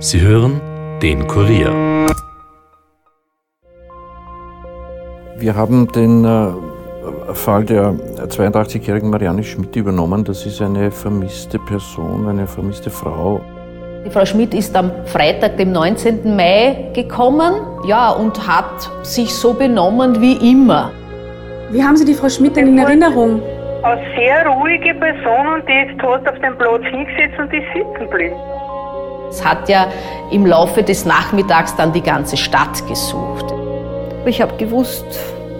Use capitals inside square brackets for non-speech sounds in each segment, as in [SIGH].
Sie hören den Kurier. Wir haben den äh, Fall der 82-jährigen Marianne Schmidt übernommen. Das ist eine vermisste Person, eine vermisste Frau. Die Frau Schmidt ist am Freitag, dem 19. Mai, gekommen ja, und hat sich so benommen wie immer. Wie haben Sie die Frau Schmidt denn in Erinnerung? Eine sehr ruhige Person und die ist tot auf dem Platz hingesetzt und ist sitzen geblieben. Es hat ja im Laufe des Nachmittags dann die ganze Stadt gesucht. Ich habe gewusst,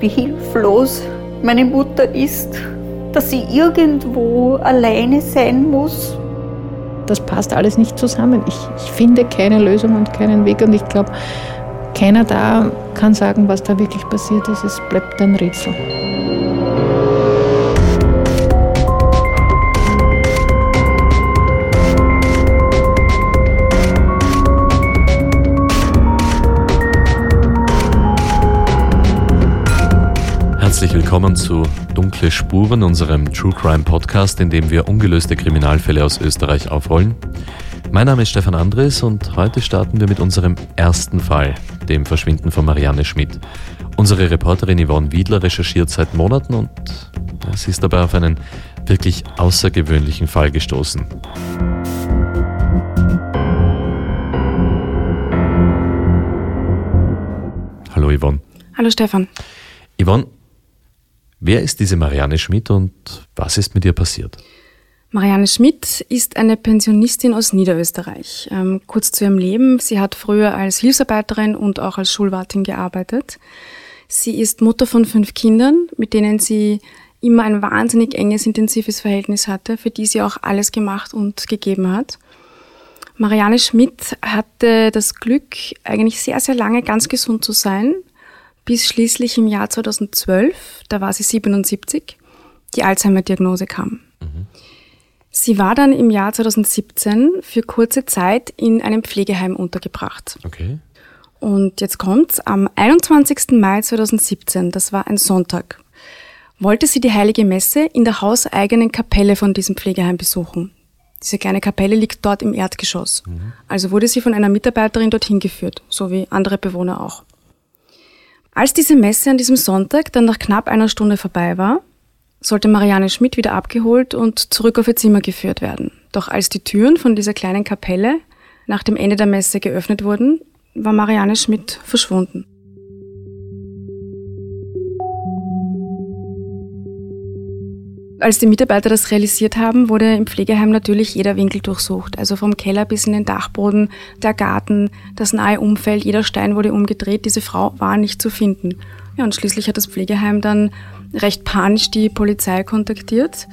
wie hilflos meine Mutter ist, dass sie irgendwo alleine sein muss. Das passt alles nicht zusammen. Ich, ich finde keine Lösung und keinen Weg und ich glaube, keiner da kann sagen, was da wirklich passiert ist. Es bleibt ein Rätsel. Willkommen zu Dunkle Spuren, unserem True Crime Podcast, in dem wir ungelöste Kriminalfälle aus Österreich aufrollen. Mein Name ist Stefan Andres und heute starten wir mit unserem ersten Fall, dem Verschwinden von Marianne Schmidt. Unsere Reporterin Yvonne Wiedler recherchiert seit Monaten und sie ist dabei auf einen wirklich außergewöhnlichen Fall gestoßen. Hallo Yvonne. Hallo Stefan. Yvonne, Wer ist diese Marianne Schmidt und was ist mit ihr passiert? Marianne Schmidt ist eine Pensionistin aus Niederösterreich. Ähm, kurz zu ihrem Leben. Sie hat früher als Hilfsarbeiterin und auch als Schulwartin gearbeitet. Sie ist Mutter von fünf Kindern, mit denen sie immer ein wahnsinnig enges, intensives Verhältnis hatte, für die sie auch alles gemacht und gegeben hat. Marianne Schmidt hatte das Glück, eigentlich sehr, sehr lange ganz gesund zu sein bis schließlich im Jahr 2012, da war sie 77, die Alzheimer-Diagnose kam. Mhm. Sie war dann im Jahr 2017 für kurze Zeit in einem Pflegeheim untergebracht. Okay. Und jetzt kommt's, am 21. Mai 2017, das war ein Sonntag, wollte sie die heilige Messe in der hauseigenen Kapelle von diesem Pflegeheim besuchen. Diese kleine Kapelle liegt dort im Erdgeschoss. Mhm. Also wurde sie von einer Mitarbeiterin dorthin geführt, so wie andere Bewohner auch. Als diese Messe an diesem Sonntag dann nach knapp einer Stunde vorbei war, sollte Marianne Schmidt wieder abgeholt und zurück auf ihr Zimmer geführt werden. Doch als die Türen von dieser kleinen Kapelle nach dem Ende der Messe geöffnet wurden, war Marianne Schmidt verschwunden. Als die Mitarbeiter das realisiert haben, wurde im Pflegeheim natürlich jeder Winkel durchsucht. Also vom Keller bis in den Dachboden, der Garten, das nahe Umfeld, jeder Stein wurde umgedreht. Diese Frau war nicht zu finden. Ja, und schließlich hat das Pflegeheim dann recht panisch die Polizei kontaktiert.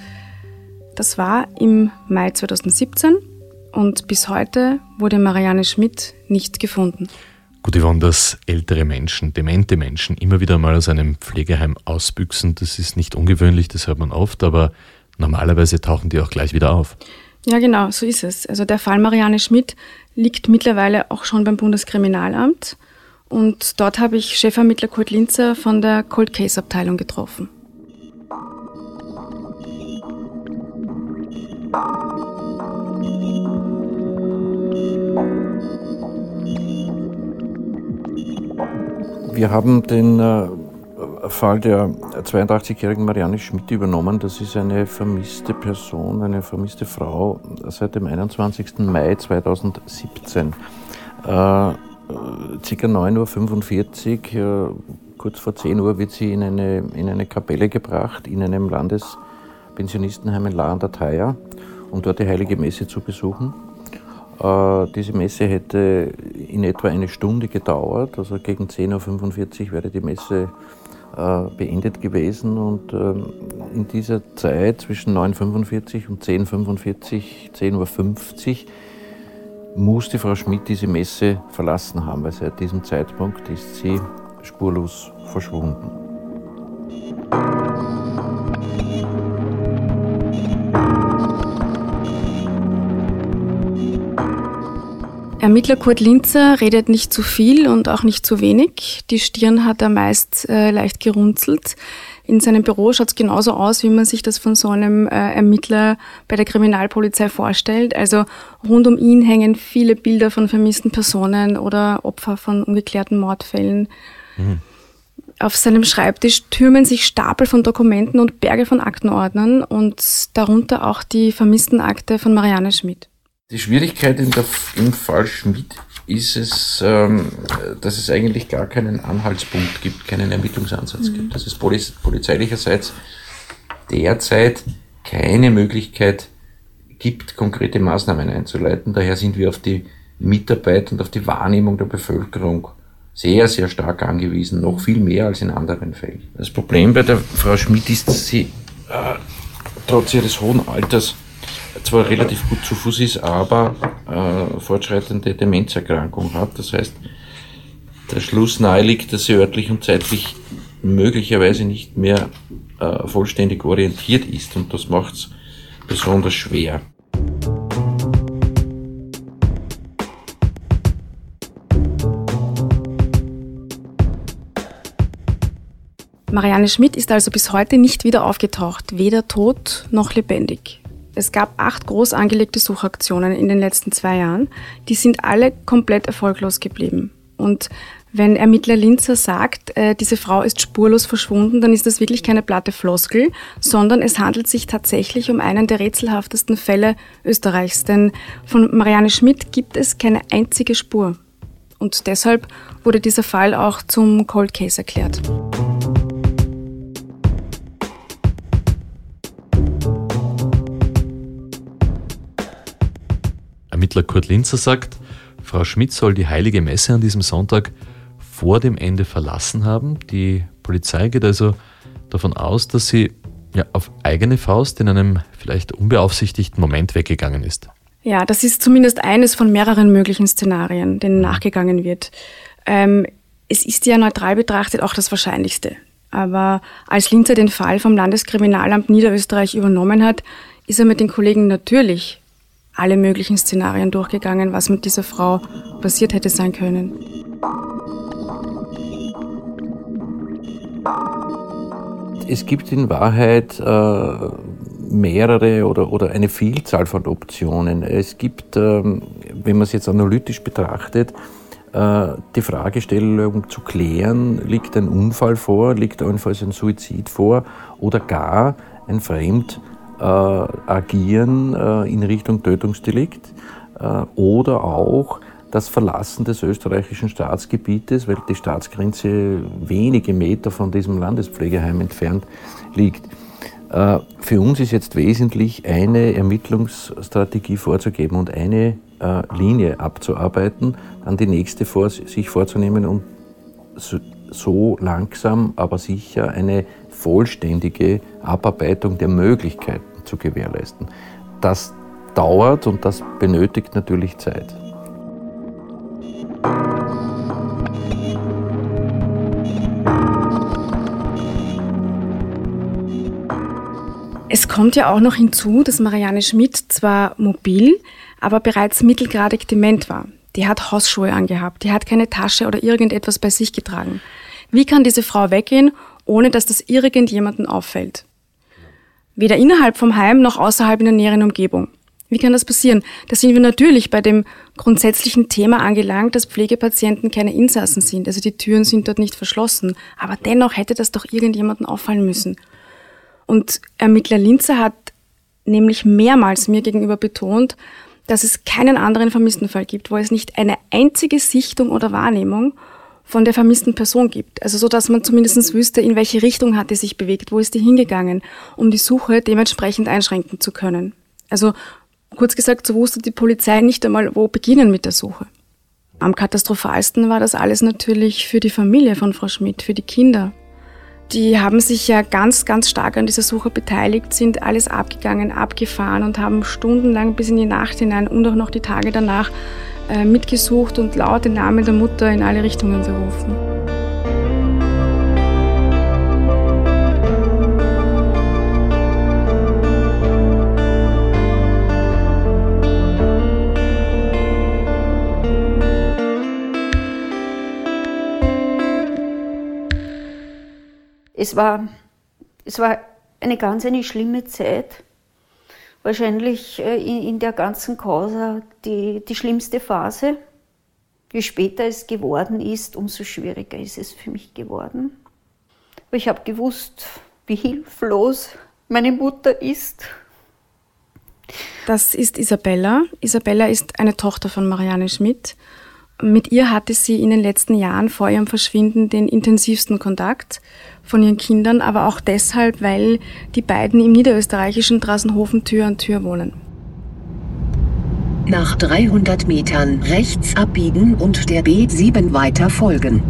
Das war im Mai 2017 und bis heute wurde Marianne Schmidt nicht gefunden. Gut, Yvonne, dass ältere Menschen, demente Menschen immer wieder mal aus einem Pflegeheim ausbüchsen, das ist nicht ungewöhnlich, das hört man oft, aber normalerweise tauchen die auch gleich wieder auf. Ja, genau, so ist es. Also der Fall Marianne Schmidt liegt mittlerweile auch schon beim Bundeskriminalamt und dort habe ich Chefermittler Kurt Linzer von der Cold Case Abteilung getroffen. Wir haben den äh, Fall der 82-jährigen Marianne Schmidt übernommen. Das ist eine vermisste Person, eine vermisste Frau seit dem 21. Mai 2017. Äh, circa 9.45 Uhr, äh, kurz vor 10 Uhr, wird sie in eine, in eine Kapelle gebracht, in einem Landespensionistenheim in La an der Thaya, um dort die Heilige Messe zu besuchen. Äh, diese Messe hätte in etwa eine Stunde gedauert, also gegen 10.45 Uhr wäre die Messe äh, beendet gewesen und ähm, in dieser Zeit zwischen 9.45 und 10.45, 10.50 Uhr muss die Frau Schmidt diese Messe verlassen haben, weil seit diesem Zeitpunkt ist sie spurlos verschwunden. Ermittler Kurt Linzer redet nicht zu viel und auch nicht zu wenig. Die Stirn hat er meist äh, leicht gerunzelt. In seinem Büro schaut es genauso aus, wie man sich das von so einem äh, Ermittler bei der Kriminalpolizei vorstellt. Also rund um ihn hängen viele Bilder von vermissten Personen oder Opfer von ungeklärten Mordfällen. Mhm. Auf seinem Schreibtisch türmen sich Stapel von Dokumenten und Berge von Aktenordnern und darunter auch die vermissten Akte von Marianne Schmidt. Die Schwierigkeit in der, im Fall Schmidt ist es, ähm, dass es eigentlich gar keinen Anhaltspunkt gibt, keinen Ermittlungsansatz mhm. gibt. Dass es poliz polizeilicherseits derzeit keine Möglichkeit gibt, konkrete Maßnahmen einzuleiten. Daher sind wir auf die Mitarbeit und auf die Wahrnehmung der Bevölkerung sehr, sehr stark angewiesen, noch viel mehr als in anderen Fällen. Das Problem bei der Frau Schmidt ist, dass sie äh, trotz ihres hohen Alters zwar relativ gut zu Fuß ist, aber äh, fortschreitende Demenzerkrankung hat. Das heißt, der Schluss nahe liegt, dass sie örtlich und zeitlich möglicherweise nicht mehr äh, vollständig orientiert ist und das macht es besonders schwer. Marianne Schmidt ist also bis heute nicht wieder aufgetaucht, weder tot noch lebendig. Es gab acht groß angelegte Suchaktionen in den letzten zwei Jahren. Die sind alle komplett erfolglos geblieben. Und wenn Ermittler Linzer sagt, äh, diese Frau ist spurlos verschwunden, dann ist das wirklich keine platte Floskel, sondern es handelt sich tatsächlich um einen der rätselhaftesten Fälle Österreichs. Denn von Marianne Schmidt gibt es keine einzige Spur. Und deshalb wurde dieser Fall auch zum Cold Case erklärt. Ermittler Kurt Linzer sagt, Frau Schmidt soll die heilige Messe an diesem Sonntag vor dem Ende verlassen haben. Die Polizei geht also davon aus, dass sie ja, auf eigene Faust in einem vielleicht unbeaufsichtigten Moment weggegangen ist. Ja, das ist zumindest eines von mehreren möglichen Szenarien, denen mhm. nachgegangen wird. Ähm, es ist ja neutral betrachtet auch das Wahrscheinlichste. Aber als Linzer den Fall vom Landeskriminalamt Niederösterreich übernommen hat, ist er mit den Kollegen natürlich alle möglichen Szenarien durchgegangen, was mit dieser Frau passiert hätte sein können. Es gibt in Wahrheit äh, mehrere oder, oder eine Vielzahl von Optionen. Es gibt, ähm, wenn man es jetzt analytisch betrachtet, äh, die Fragestellung zu klären, liegt ein Unfall vor, liegt allenfalls ein Suizid vor oder gar ein Fremd agieren äh, in Richtung Tötungsdelikt äh, oder auch das Verlassen des österreichischen Staatsgebietes, weil die Staatsgrenze wenige Meter von diesem Landespflegeheim entfernt liegt. Für uns ist jetzt wesentlich eine Ermittlungsstrategie vorzugeben und eine Linie abzuarbeiten, dann die nächste vor, sich vorzunehmen und so langsam, aber sicher eine vollständige Abarbeitung der Möglichkeiten zu gewährleisten. Das dauert und das benötigt natürlich Zeit. Es kommt ja auch noch hinzu, dass Marianne Schmidt zwar mobil, aber bereits mittelgradig dement war. Die hat Hausschuhe angehabt, die hat keine Tasche oder irgendetwas bei sich getragen. Wie kann diese Frau weggehen, ohne dass das irgendjemanden auffällt? Weder innerhalb vom Heim noch außerhalb in der näheren Umgebung. Wie kann das passieren? Da sind wir natürlich bei dem grundsätzlichen Thema angelangt, dass Pflegepatienten keine Insassen sind. Also die Türen sind dort nicht verschlossen. Aber dennoch hätte das doch irgendjemanden auffallen müssen. Und Ermittler Linzer hat nämlich mehrmals mir gegenüber betont, dass es keinen anderen Vermisstenfall gibt, wo es nicht eine einzige Sichtung oder Wahrnehmung von der vermissten Person gibt. Also so, dass man zumindest wüsste, in welche Richtung hat die sich bewegt, wo ist die hingegangen, um die Suche dementsprechend einschränken zu können. Also kurz gesagt, so wusste die Polizei nicht einmal, wo beginnen mit der Suche. Am katastrophalsten war das alles natürlich für die Familie von Frau Schmidt, für die Kinder. Die haben sich ja ganz, ganz stark an dieser Suche beteiligt, sind alles abgegangen, abgefahren und haben stundenlang bis in die Nacht hinein und auch noch die Tage danach mitgesucht und laut den Namen der Mutter in alle Richtungen gerufen. Es war Es war eine ganz eine schlimme Zeit. Wahrscheinlich äh, in, in der ganzen Causa die, die schlimmste Phase. Je später es geworden ist, umso schwieriger ist es für mich geworden. Aber ich habe gewusst, wie hilflos meine Mutter ist. Das ist Isabella. Isabella ist eine Tochter von Marianne Schmidt. Mit ihr hatte sie in den letzten Jahren vor ihrem Verschwinden den intensivsten Kontakt von ihren Kindern, aber auch deshalb, weil die beiden im niederösterreichischen Drassenhofen Tür an Tür wohnen. Nach 300 Metern rechts abbiegen und der B7 weiter folgen.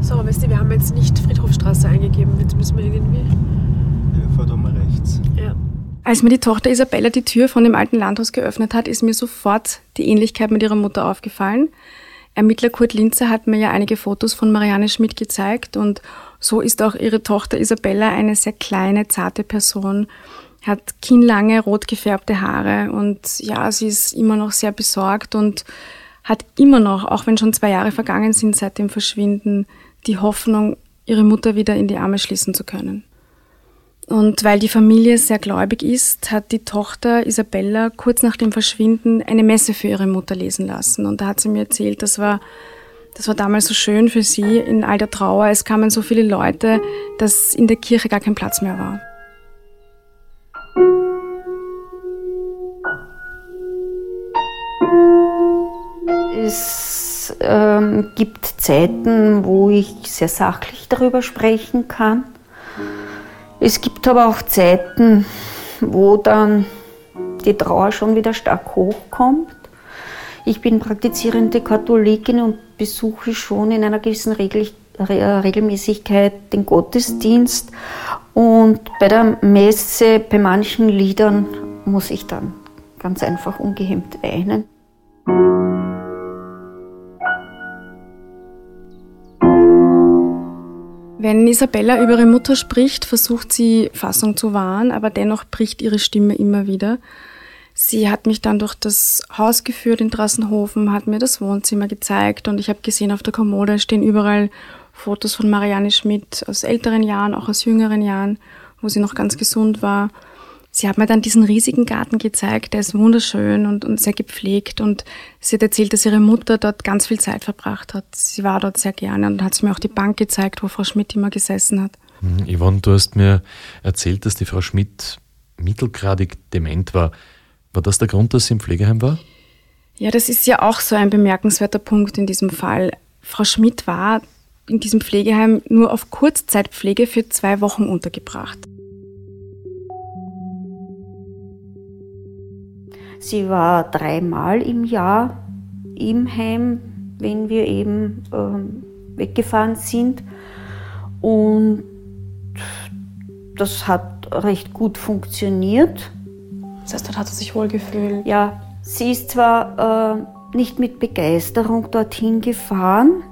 So, wisst ihr, wir haben jetzt nicht Friedhofstraße eingegeben. Jetzt müssen wir irgendwie. Ja, fahr da mal rechts. Als mir die Tochter Isabella die Tür von dem alten Landhaus geöffnet hat, ist mir sofort die Ähnlichkeit mit ihrer Mutter aufgefallen. Ermittler Kurt Linzer hat mir ja einige Fotos von Marianne Schmidt gezeigt und so ist auch ihre Tochter Isabella eine sehr kleine, zarte Person, hat kinnlange, rot gefärbte Haare und ja, sie ist immer noch sehr besorgt und hat immer noch, auch wenn schon zwei Jahre vergangen sind seit dem Verschwinden, die Hoffnung, ihre Mutter wieder in die Arme schließen zu können. Und weil die Familie sehr gläubig ist, hat die Tochter Isabella kurz nach dem Verschwinden eine Messe für ihre Mutter lesen lassen. Und da hat sie mir erzählt, das war, das war damals so schön für sie in all der Trauer. Es kamen so viele Leute, dass in der Kirche gar kein Platz mehr war. Es ähm, gibt Zeiten, wo ich sehr sachlich darüber sprechen kann. Es gibt aber auch Zeiten, wo dann die Trauer schon wieder stark hochkommt. Ich bin praktizierende Katholikin und besuche schon in einer gewissen Regel, Regelmäßigkeit den Gottesdienst. Und bei der Messe, bei manchen Liedern, muss ich dann ganz einfach ungehemmt weinen. Wenn Isabella über ihre Mutter spricht, versucht sie Fassung zu wahren, aber dennoch bricht ihre Stimme immer wieder. Sie hat mich dann durch das Haus geführt in Drassenhofen, hat mir das Wohnzimmer gezeigt und ich habe gesehen, auf der Kommode stehen überall Fotos von Marianne Schmidt aus älteren Jahren, auch aus jüngeren Jahren, wo sie noch ganz gesund war. Sie hat mir dann diesen riesigen Garten gezeigt, der ist wunderschön und, und sehr gepflegt und sie hat erzählt, dass ihre Mutter dort ganz viel Zeit verbracht hat. Sie war dort sehr gerne und hat mir auch die Bank gezeigt, wo Frau Schmidt immer gesessen hat. Mhm. Yvonne, du hast mir erzählt, dass die Frau Schmidt mittelgradig dement war. War das der Grund, dass sie im Pflegeheim war? Ja, das ist ja auch so ein bemerkenswerter Punkt in diesem Fall. Frau Schmidt war in diesem Pflegeheim nur auf Kurzzeitpflege für zwei Wochen untergebracht. Sie war dreimal im Jahr im Heim, wenn wir eben ähm, weggefahren sind. Und das hat recht gut funktioniert. Das heißt, dort hat sie sich wohl gefühlt. Ja, sie ist zwar äh, nicht mit Begeisterung dorthin gefahren,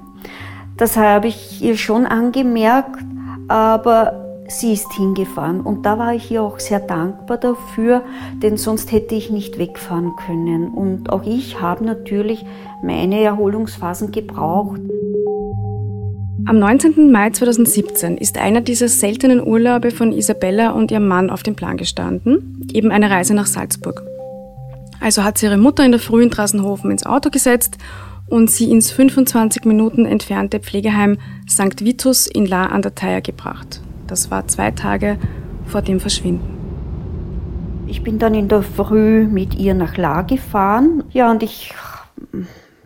das habe ich ihr schon angemerkt, aber sie ist hingefahren und da war ich ihr auch sehr dankbar dafür, denn sonst hätte ich nicht wegfahren können. Und auch ich habe natürlich meine Erholungsphasen gebraucht. Am 19. Mai 2017 ist einer dieser seltenen Urlaube von Isabella und ihrem Mann auf dem Plan gestanden, eben eine Reise nach Salzburg. Also hat sie ihre Mutter in der Früh in Drassenhofen ins Auto gesetzt und sie ins 25 Minuten entfernte Pflegeheim St. Vitus in La an der Thaya gebracht. Das war zwei Tage vor dem Verschwinden. Ich bin dann in der Früh mit ihr nach La gefahren. Ja, und ich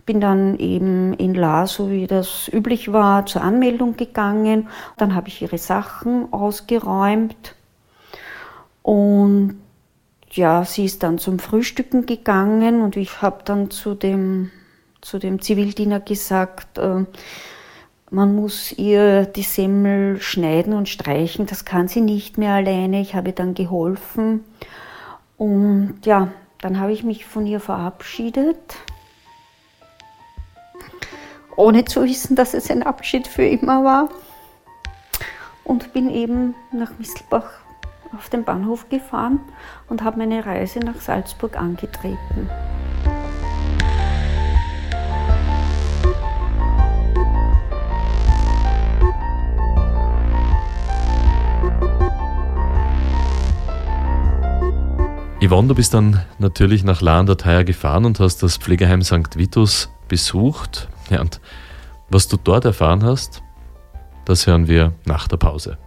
bin dann eben in La, so wie das üblich war, zur Anmeldung gegangen. Dann habe ich ihre Sachen ausgeräumt. Und ja, sie ist dann zum Frühstücken gegangen und ich habe dann zu dem, zu dem Zivildiener gesagt, äh, man muss ihr die Semmel schneiden und streichen. Das kann sie nicht mehr alleine. Ich habe dann geholfen. Und ja, dann habe ich mich von ihr verabschiedet. Ohne zu wissen, dass es ein Abschied für immer war. Und bin eben nach Mistelbach auf den Bahnhof gefahren und habe meine Reise nach Salzburg angetreten. Yvonne, du bist dann natürlich nach La an der Thaya gefahren und hast das Pflegeheim St. Vitus besucht. Ja, und was du dort erfahren hast, das hören wir nach der Pause.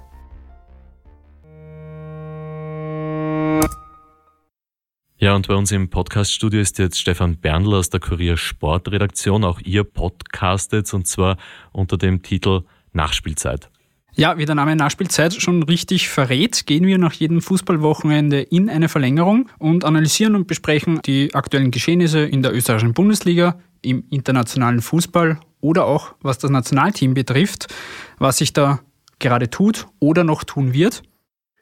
Ja, und bei uns im Podcaststudio ist jetzt Stefan Berndl aus der Kurier Sportredaktion. Auch ihr podcastet und zwar unter dem Titel Nachspielzeit. Ja, wie der Name Nachspielzeit schon richtig verrät, gehen wir nach jedem Fußballwochenende in eine Verlängerung und analysieren und besprechen die aktuellen Geschehnisse in der österreichischen Bundesliga, im internationalen Fußball oder auch was das Nationalteam betrifft, was sich da gerade tut oder noch tun wird.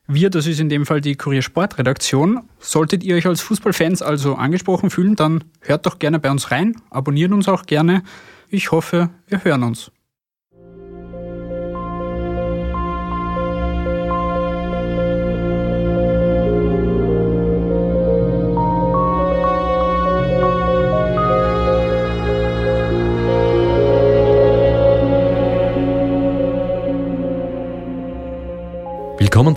Wir, das ist in dem Fall die Kurier Sportredaktion. Solltet ihr euch als Fußballfans also angesprochen fühlen, dann hört doch gerne bei uns rein, abonniert uns auch gerne. Ich hoffe, wir hören uns.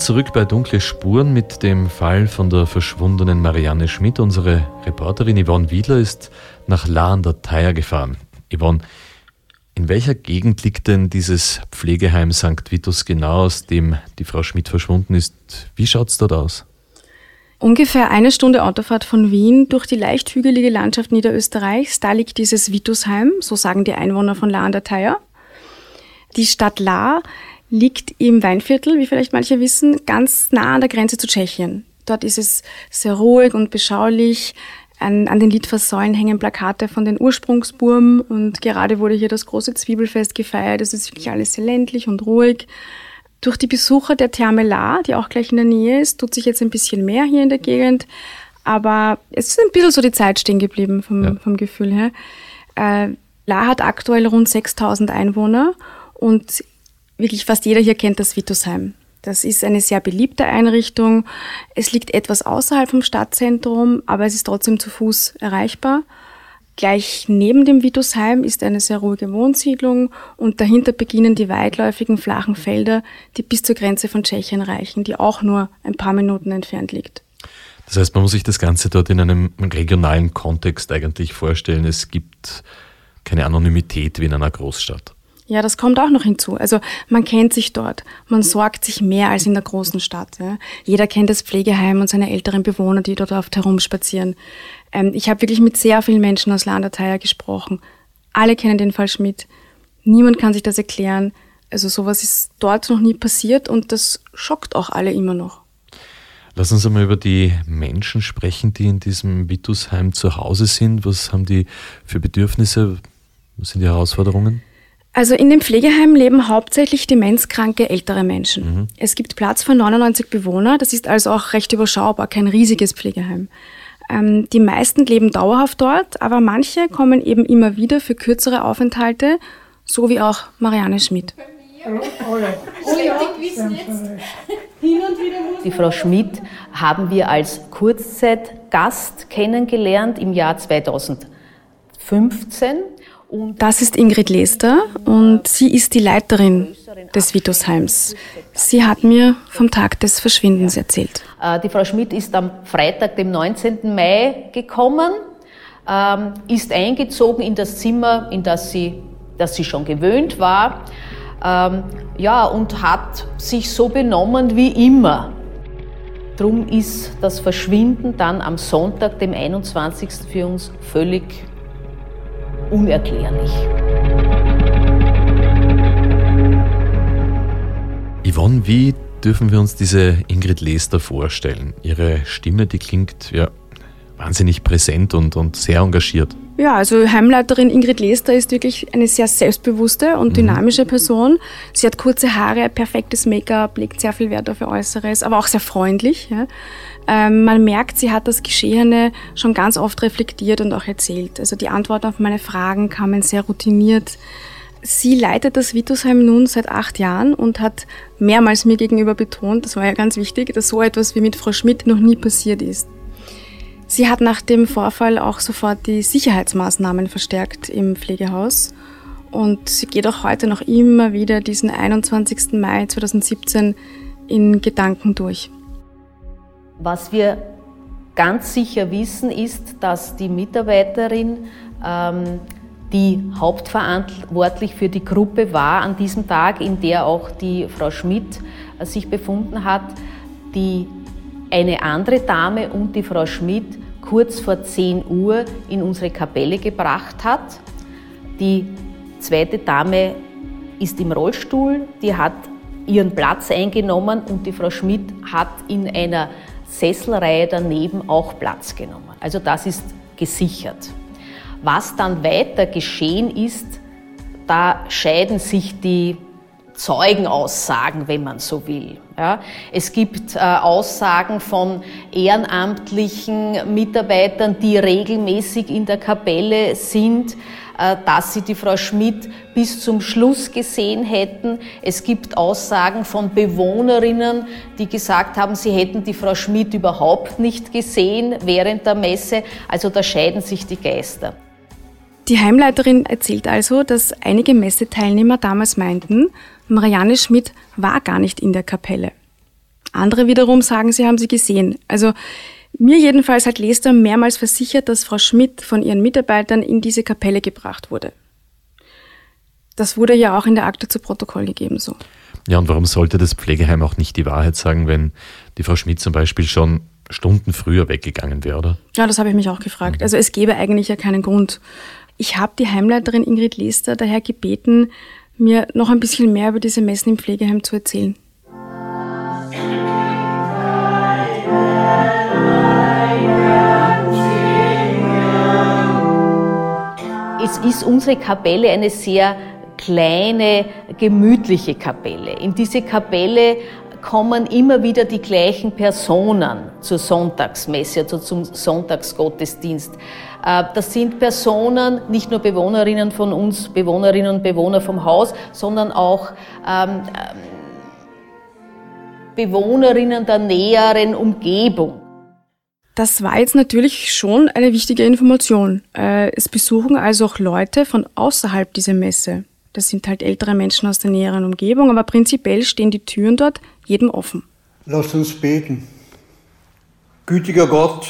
Zurück bei Dunkle Spuren mit dem Fall von der verschwundenen Marianne Schmidt. Unsere Reporterin Yvonne Wiedler ist nach La an der Thaya gefahren. Yvonne, in welcher Gegend liegt denn dieses Pflegeheim St. Vitus genau, aus dem die Frau Schmidt verschwunden ist? Wie schaut es dort aus? Ungefähr eine Stunde Autofahrt von Wien durch die leicht hügelige Landschaft Niederösterreichs. Da liegt dieses Vitusheim, so sagen die Einwohner von La an der Thaya. Die Stadt La liegt im Weinviertel, wie vielleicht manche wissen, ganz nah an der Grenze zu Tschechien. Dort ist es sehr ruhig und beschaulich. An, an den Litfaßsäulen hängen Plakate von den Ursprungsburmen und gerade wurde hier das große Zwiebelfest gefeiert. Es ist wirklich alles sehr ländlich und ruhig. Durch die Besucher der Therme La, die auch gleich in der Nähe ist, tut sich jetzt ein bisschen mehr hier in der Gegend. Aber es ist ein bisschen so die Zeit stehen geblieben vom, ja. vom Gefühl her. Äh, La hat aktuell rund 6000 Einwohner und wirklich fast jeder hier kennt das Vitusheim. Das ist eine sehr beliebte Einrichtung. Es liegt etwas außerhalb vom Stadtzentrum, aber es ist trotzdem zu Fuß erreichbar. Gleich neben dem Vitusheim ist eine sehr ruhige Wohnsiedlung und dahinter beginnen die weitläufigen flachen Felder, die bis zur Grenze von Tschechien reichen, die auch nur ein paar Minuten entfernt liegt. Das heißt, man muss sich das Ganze dort in einem regionalen Kontext eigentlich vorstellen. Es gibt keine Anonymität wie in einer Großstadt. Ja, das kommt auch noch hinzu. Also man kennt sich dort, man sorgt sich mehr als in der großen Stadt. Ja. Jeder kennt das Pflegeheim und seine älteren Bewohner, die dort oft herumspazieren. Ähm, ich habe wirklich mit sehr vielen Menschen aus Landerteier gesprochen. Alle kennen den Fall Schmidt. Niemand kann sich das erklären. Also sowas ist dort noch nie passiert und das schockt auch alle immer noch. Lass uns einmal über die Menschen sprechen, die in diesem Vitusheim zu Hause sind. Was haben die für Bedürfnisse? Was sind die Herausforderungen? Also in dem Pflegeheim leben hauptsächlich demenzkranke ältere Menschen. Mhm. Es gibt Platz für 99 Bewohner, das ist also auch recht überschaubar, kein riesiges Pflegeheim. Ähm, die meisten leben dauerhaft dort, aber manche kommen eben immer wieder für kürzere Aufenthalte, so wie auch Marianne Schmidt. Die Frau Schmidt haben wir als Kurzzeitgast kennengelernt im Jahr 2015. Das ist Ingrid Lester und sie ist die Leiterin des Vitusheims. Sie hat mir vom Tag des Verschwindens erzählt. Äh, die Frau Schmidt ist am Freitag, dem 19. Mai gekommen, ähm, ist eingezogen in das Zimmer, in das sie, das sie schon gewöhnt war, ähm, ja, und hat sich so benommen wie immer. Drum ist das Verschwinden dann am Sonntag, dem 21. für uns völlig unerklärlich. Yvonne, wie dürfen wir uns diese Ingrid Lester vorstellen? Ihre Stimme, die klingt ja wahnsinnig präsent und, und sehr engagiert. Ja, also Heimleiterin Ingrid Lester ist wirklich eine sehr selbstbewusste und mhm. dynamische Person. Sie hat kurze Haare, perfektes Make-up, legt sehr viel Wert auf ihr Äußeres, aber auch sehr freundlich. Ja. Ähm, man merkt, sie hat das Geschehene schon ganz oft reflektiert und auch erzählt. Also die Antworten auf meine Fragen kamen sehr routiniert. Sie leitet das Vitusheim nun seit acht Jahren und hat mehrmals mir gegenüber betont, das war ja ganz wichtig, dass so etwas wie mit Frau Schmidt noch nie passiert ist. Sie hat nach dem Vorfall auch sofort die Sicherheitsmaßnahmen verstärkt im Pflegehaus und sie geht auch heute noch immer wieder diesen 21. Mai 2017 in Gedanken durch. Was wir ganz sicher wissen, ist, dass die Mitarbeiterin, ähm, die hauptverantwortlich für die Gruppe war an diesem Tag, in der auch die Frau Schmidt äh, sich befunden hat, die eine andere Dame und die Frau Schmidt kurz vor 10 Uhr in unsere Kapelle gebracht hat. Die zweite Dame ist im Rollstuhl, die hat ihren Platz eingenommen und die Frau Schmidt hat in einer Sesselreihe daneben auch Platz genommen. Also das ist gesichert. Was dann weiter geschehen ist, da scheiden sich die Zeugenaussagen, wenn man so will. Ja, es gibt äh, Aussagen von ehrenamtlichen Mitarbeitern, die regelmäßig in der Kapelle sind, äh, dass sie die Frau Schmidt bis zum Schluss gesehen hätten. Es gibt Aussagen von Bewohnerinnen, die gesagt haben, sie hätten die Frau Schmidt überhaupt nicht gesehen während der Messe. Also da scheiden sich die Geister. Die Heimleiterin erzählt also, dass einige Messeteilnehmer damals meinten, Marianne Schmidt war gar nicht in der Kapelle. Andere wiederum sagen, sie haben sie gesehen. Also mir jedenfalls hat Lester mehrmals versichert, dass Frau Schmidt von ihren Mitarbeitern in diese Kapelle gebracht wurde. Das wurde ja auch in der Akte zu Protokoll gegeben so. Ja, und warum sollte das Pflegeheim auch nicht die Wahrheit sagen, wenn die Frau Schmidt zum Beispiel schon Stunden früher weggegangen wäre, oder? Ja, das habe ich mich auch gefragt. Also es gäbe eigentlich ja keinen Grund. Ich habe die Heimleiterin Ingrid Lester daher gebeten, mir noch ein bisschen mehr über diese Messen im Pflegeheim zu erzählen. Es ist unsere Kapelle eine sehr kleine, gemütliche Kapelle. In diese Kapelle kommen immer wieder die gleichen Personen zur Sonntagsmesse, also zum Sonntagsgottesdienst. Äh, das sind Personen, nicht nur Bewohnerinnen von uns, Bewohnerinnen und Bewohner vom Haus, sondern auch ähm, ähm, Bewohnerinnen der näheren Umgebung. Das war jetzt natürlich schon eine wichtige Information. Äh, es besuchen also auch Leute von außerhalb dieser Messe. Das sind halt ältere Menschen aus der näheren Umgebung, aber prinzipiell stehen die Türen dort jedem offen. Lass uns beten. Gütiger Gott,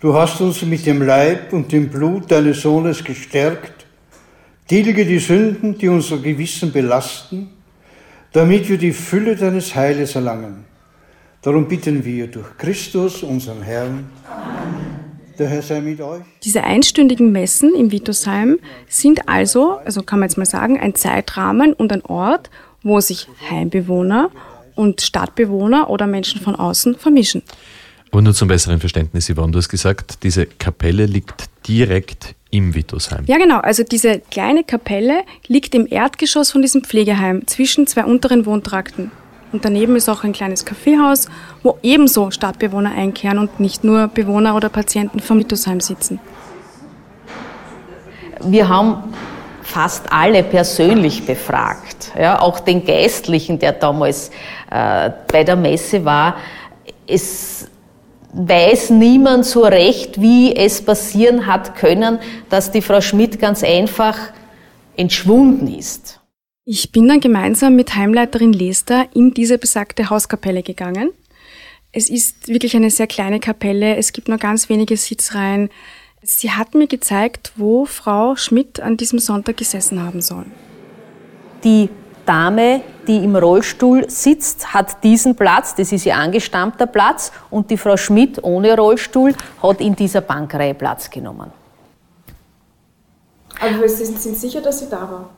du hast uns mit dem Leib und dem Blut deines Sohnes gestärkt. Tilge die Sünden, die unser Gewissen belasten, damit wir die Fülle deines Heiles erlangen. Darum bitten wir durch Christus, unseren Herrn. Der Herr sei mit euch. Diese einstündigen Messen im Vitusheim sind also, also kann man jetzt mal sagen, ein Zeitrahmen und ein Ort, wo sich Heimbewohner und Stadtbewohner oder Menschen von außen vermischen. Und nur zum besseren Verständnis, Yvonne, du hast gesagt, diese Kapelle liegt direkt im Vitusheim. Ja, genau. Also diese kleine Kapelle liegt im Erdgeschoss von diesem Pflegeheim zwischen zwei unteren Wohntrakten. Und daneben ist auch ein kleines Kaffeehaus, wo ebenso Stadtbewohner einkehren und nicht nur Bewohner oder Patienten vom Vitusheim sitzen. Wir haben fast alle persönlich befragt, ja, auch den Geistlichen, der damals äh, bei der Messe war. Es weiß niemand so recht, wie es passieren hat können, dass die Frau Schmidt ganz einfach entschwunden ist. Ich bin dann gemeinsam mit Heimleiterin Lester in diese besagte Hauskapelle gegangen. Es ist wirklich eine sehr kleine Kapelle, es gibt nur ganz wenige Sitzreihen. Sie hat mir gezeigt, wo Frau Schmidt an diesem Sonntag gesessen haben soll. Die Dame, die im Rollstuhl sitzt, hat diesen Platz, das ist ihr angestammter Platz, und die Frau Schmidt ohne Rollstuhl hat in dieser Bankreihe Platz genommen. Aber Sie sind sicher, dass sie da war?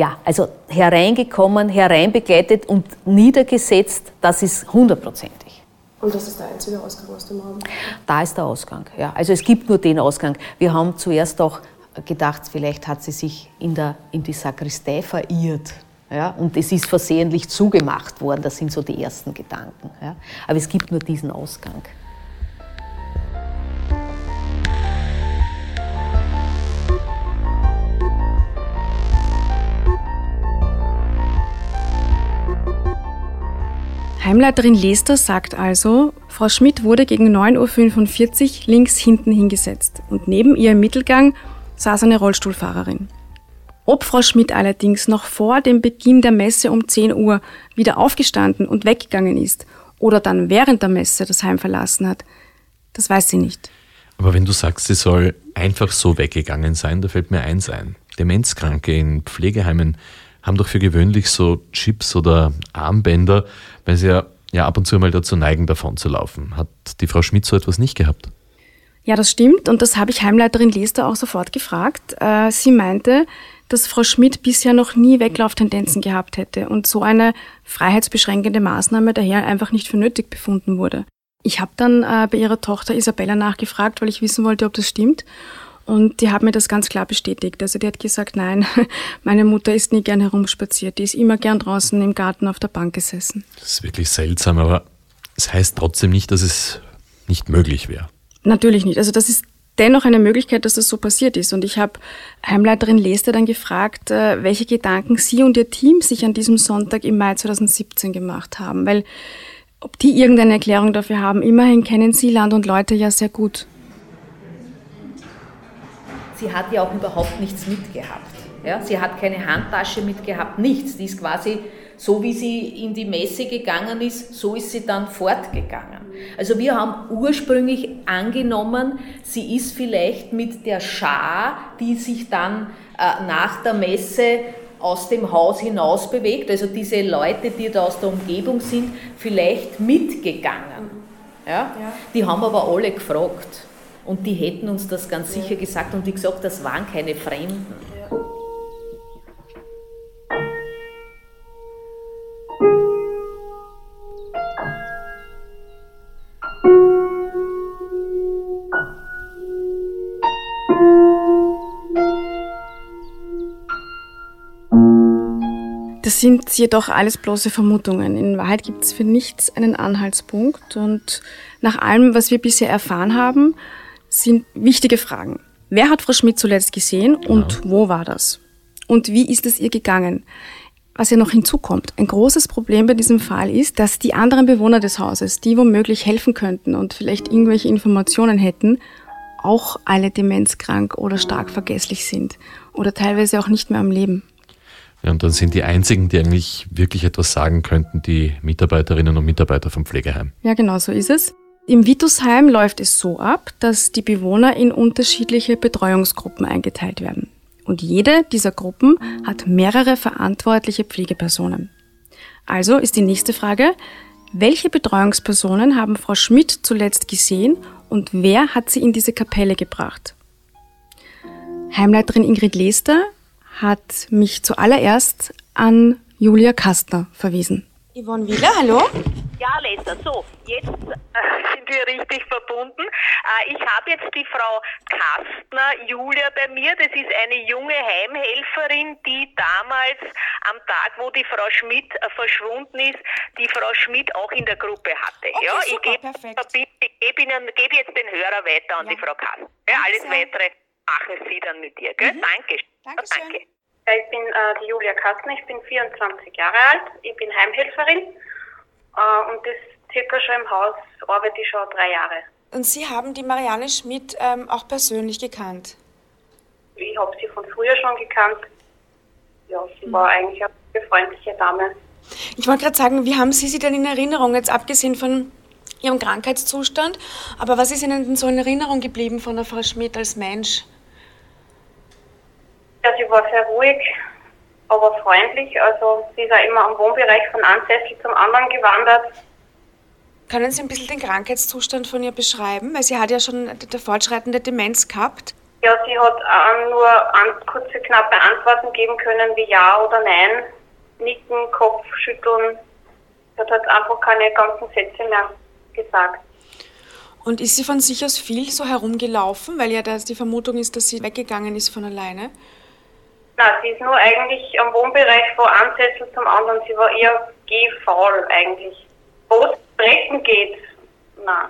Ja, also hereingekommen, hereinbegleitet und niedergesetzt, das ist hundertprozentig. Und das ist der einzige Ausgang aus dem Raum? Da ist der Ausgang, ja. Also es gibt nur den Ausgang. Wir haben zuerst auch gedacht, vielleicht hat sie sich in, der, in die Sakristei verirrt. Ja, und es ist versehentlich zugemacht worden, das sind so die ersten Gedanken. Ja. Aber es gibt nur diesen Ausgang. Heimleiterin Lester sagt also, Frau Schmidt wurde gegen 9.45 Uhr links hinten hingesetzt und neben ihr im Mittelgang saß eine Rollstuhlfahrerin. Ob Frau Schmidt allerdings noch vor dem Beginn der Messe um 10 Uhr wieder aufgestanden und weggegangen ist oder dann während der Messe das Heim verlassen hat, Das weiß sie nicht. Aber wenn du sagst, sie soll einfach so weggegangen sein, da fällt mir eins ein. Demenzkranke in Pflegeheimen haben doch für gewöhnlich so Chips oder Armbänder, weil sie ja, ja ab und zu mal dazu neigen, davon zu laufen. Hat die Frau Schmidt so etwas nicht gehabt? Ja, das stimmt und das habe ich Heimleiterin Lester auch sofort gefragt. Äh, sie meinte, dass Frau Schmidt bisher noch nie Weglauftendenzen gehabt hätte und so eine freiheitsbeschränkende Maßnahme daher einfach nicht für nötig befunden wurde. Ich habe dann äh, bei ihrer Tochter Isabella nachgefragt, weil ich wissen wollte, ob das stimmt. Und die hat mir das ganz klar bestätigt. Also die hat gesagt, nein, [LAUGHS] meine Mutter ist nie gern herumspaziert. Die ist immer gern draußen im Garten auf der Bank gesessen. Das ist wirklich seltsam, aber es heißt trotzdem nicht, dass es nicht möglich wäre. Natürlich nicht. Also das ist dennoch eine Möglichkeit, dass das so passiert ist. Und ich habe Heimleiterin Lester dann gefragt, äh, welche Gedanken sie und ihr Team sich an diesem Sonntag im Mai 2017 gemacht haben. Weil ob die irgendeine Erklärung dafür haben, immerhin kennen sie Land und Leute ja sehr gut. Sie hat ja auch überhaupt nichts mitgehabt. Ja? Sie hat keine Handtasche mitgehabt, nichts. Die ist quasi so wie sie in die Messe gegangen ist, so ist sie dann fortgegangen. Also wir haben ursprünglich angenommen, sie ist vielleicht mit der Schar, die sich dann äh, nach der Messe aus dem Haus hinaus bewegt, also diese Leute, die da aus der Umgebung sind, vielleicht mitgegangen. Ja? ja. Die haben aber alle gefragt und die hätten uns das ganz sicher gesagt und wie gesagt, das waren keine Fremden. Das sind jedoch alles bloße Vermutungen. In Wahrheit gibt es für nichts einen Anhaltspunkt. Und nach allem, was wir bisher erfahren haben, sind wichtige Fragen. Wer hat Frau Schmidt zuletzt gesehen und genau. wo war das? Und wie ist es ihr gegangen? Was ja noch hinzukommt, ein großes Problem bei diesem Fall ist, dass die anderen Bewohner des Hauses, die womöglich helfen könnten und vielleicht irgendwelche Informationen hätten, auch alle demenzkrank oder stark vergesslich sind oder teilweise auch nicht mehr am Leben. Ja, und dann sind die einzigen, die eigentlich wirklich etwas sagen könnten, die Mitarbeiterinnen und Mitarbeiter vom Pflegeheim. Ja, genau so ist es. Im Vitusheim läuft es so ab, dass die Bewohner in unterschiedliche Betreuungsgruppen eingeteilt werden. Und jede dieser Gruppen hat mehrere verantwortliche Pflegepersonen. Also ist die nächste Frage, welche Betreuungspersonen haben Frau Schmidt zuletzt gesehen und wer hat sie in diese Kapelle gebracht? Heimleiterin Ingrid Lester hat mich zuallererst an Julia Kastner verwiesen. Yvonne Wieler, hallo? Ja, Lester, so, jetzt äh, wir richtig verbunden. Äh, ich habe jetzt die Frau Kastner, Julia, bei mir. Das ist eine junge Heimhelferin, die damals am Tag, wo die Frau Schmidt äh, verschwunden ist, die Frau Schmidt auch in der Gruppe hatte. Okay, ja, super, ich gebe geb geb jetzt den Hörer weiter an ja. die Frau Kastner. Ja, alles Weitere machen Sie dann mit dir, gell? Mhm. Danke. Dankeschön. Danke. Ich bin äh, die Julia Kastner, ich bin 24 Jahre alt, ich bin Heimhelferin äh, und das circa schon im Haus arbeite ich schon drei Jahre. Und Sie haben die Marianne Schmidt ähm, auch persönlich gekannt? Ich habe sie von früher schon gekannt. Ja, sie mhm. war eigentlich eine freundliche Dame. Ich wollte gerade sagen, wie haben Sie sie denn in Erinnerung, jetzt abgesehen von Ihrem Krankheitszustand, aber was ist Ihnen denn so in Erinnerung geblieben von der Frau Schmidt als Mensch? Ja, sie war sehr ruhig, aber freundlich. Also sie ist auch immer am Wohnbereich von einem Sessel zum anderen gewandert. Können Sie ein bisschen den Krankheitszustand von ihr beschreiben? Weil sie hat ja schon eine fortschreitende Demenz gehabt. Ja, sie hat äh, nur an, kurze, knappe Antworten geben können, wie Ja oder Nein. Nicken, Kopf schütteln. Sie hat halt einfach keine ganzen Sätze mehr gesagt. Und ist sie von sich aus viel so herumgelaufen? Weil ja die Vermutung ist, dass sie weggegangen ist von alleine. Nein, sie ist nur eigentlich am Wohnbereich von einem Sessel zum anderen. Sie war eher gehfaul eigentlich. Wo Strecken geht, nein.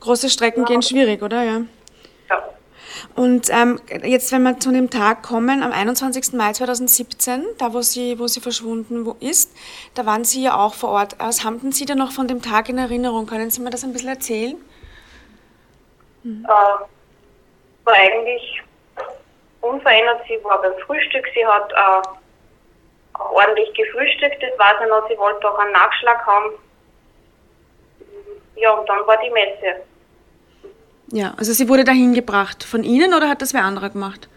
Große Strecken ja. gehen schwierig, oder? Ja. Ja. Und ähm, jetzt, wenn wir zu dem Tag kommen, am 21. Mai 2017, da wo sie, wo sie verschwunden wo ist, da waren Sie ja auch vor Ort. Was haben Sie denn noch von dem Tag in Erinnerung? Können Sie mir das ein bisschen erzählen? Hm. Äh, war eigentlich unverändert. Sie war beim Frühstück, sie hat äh, ordentlich gefrühstückt, das weiß ich noch. Sie wollte auch einen Nachschlag haben. ja, und dann war die Messe. Ja, also sie wurde dahin gebracht. Von Ihnen oder hat das wer anderer gemacht?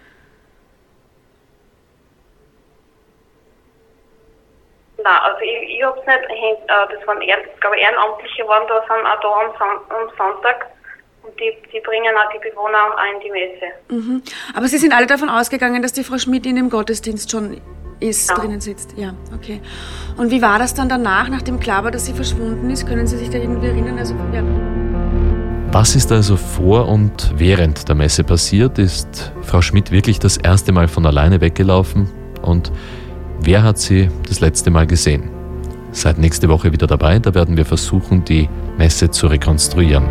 Nein, also ich, ich hab's nicht, äh, das waren eher, glaube Ehrenamtliche waren da, sind auch da am, am Sonntag und die, die bringen auch die Bewohner in die Messe. Mhm. Aber Sie sind alle davon ausgegangen, dass die Frau Schmidt in dem Gottesdienst schon ist, ja. drinnen sitzt. Ja, okay. Und wie war das dann danach, nachdem klar war, dass sie verschwunden ist? Können Sie sich da irgendwie erinnern? Also, ja. Was ist also vor und während der Messe passiert? Ist Frau Schmidt wirklich das erste Mal von alleine weggelaufen? Und wer hat sie das letzte Mal gesehen? Seid nächste Woche wieder dabei, da werden wir versuchen, die Messe zu rekonstruieren.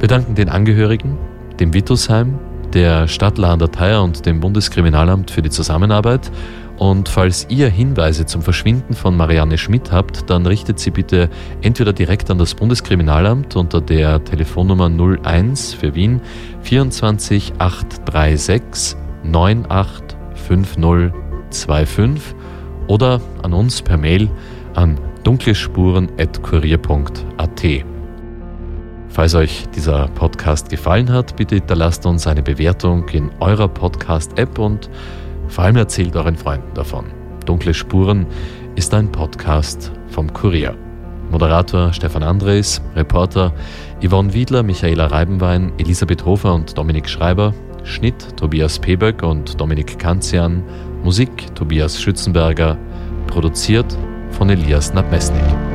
Wir danken den Angehörigen, dem Wittusheim, der Stadt Lahandateier und dem Bundeskriminalamt für die Zusammenarbeit. Und falls ihr Hinweise zum Verschwinden von Marianne Schmidt habt, dann richtet sie bitte entweder direkt an das Bundeskriminalamt unter der Telefonnummer 01 für Wien 24 836 985025 oder an uns per Mail an dunklespuren.kurier.at. Falls euch dieser Podcast gefallen hat, bitte hinterlasst uns eine Bewertung in eurer Podcast-App und vor allem erzählt euren Freunden davon. Dunkle Spuren ist ein Podcast vom Kurier. Moderator Stefan Andres, Reporter Yvonne Wiedler, Michaela Reibenwein, Elisabeth Hofer und Dominik Schreiber, Schnitt Tobias Peböck und Dominik Kanzian, Musik Tobias Schützenberger, produziert von Elias Nabmesnik.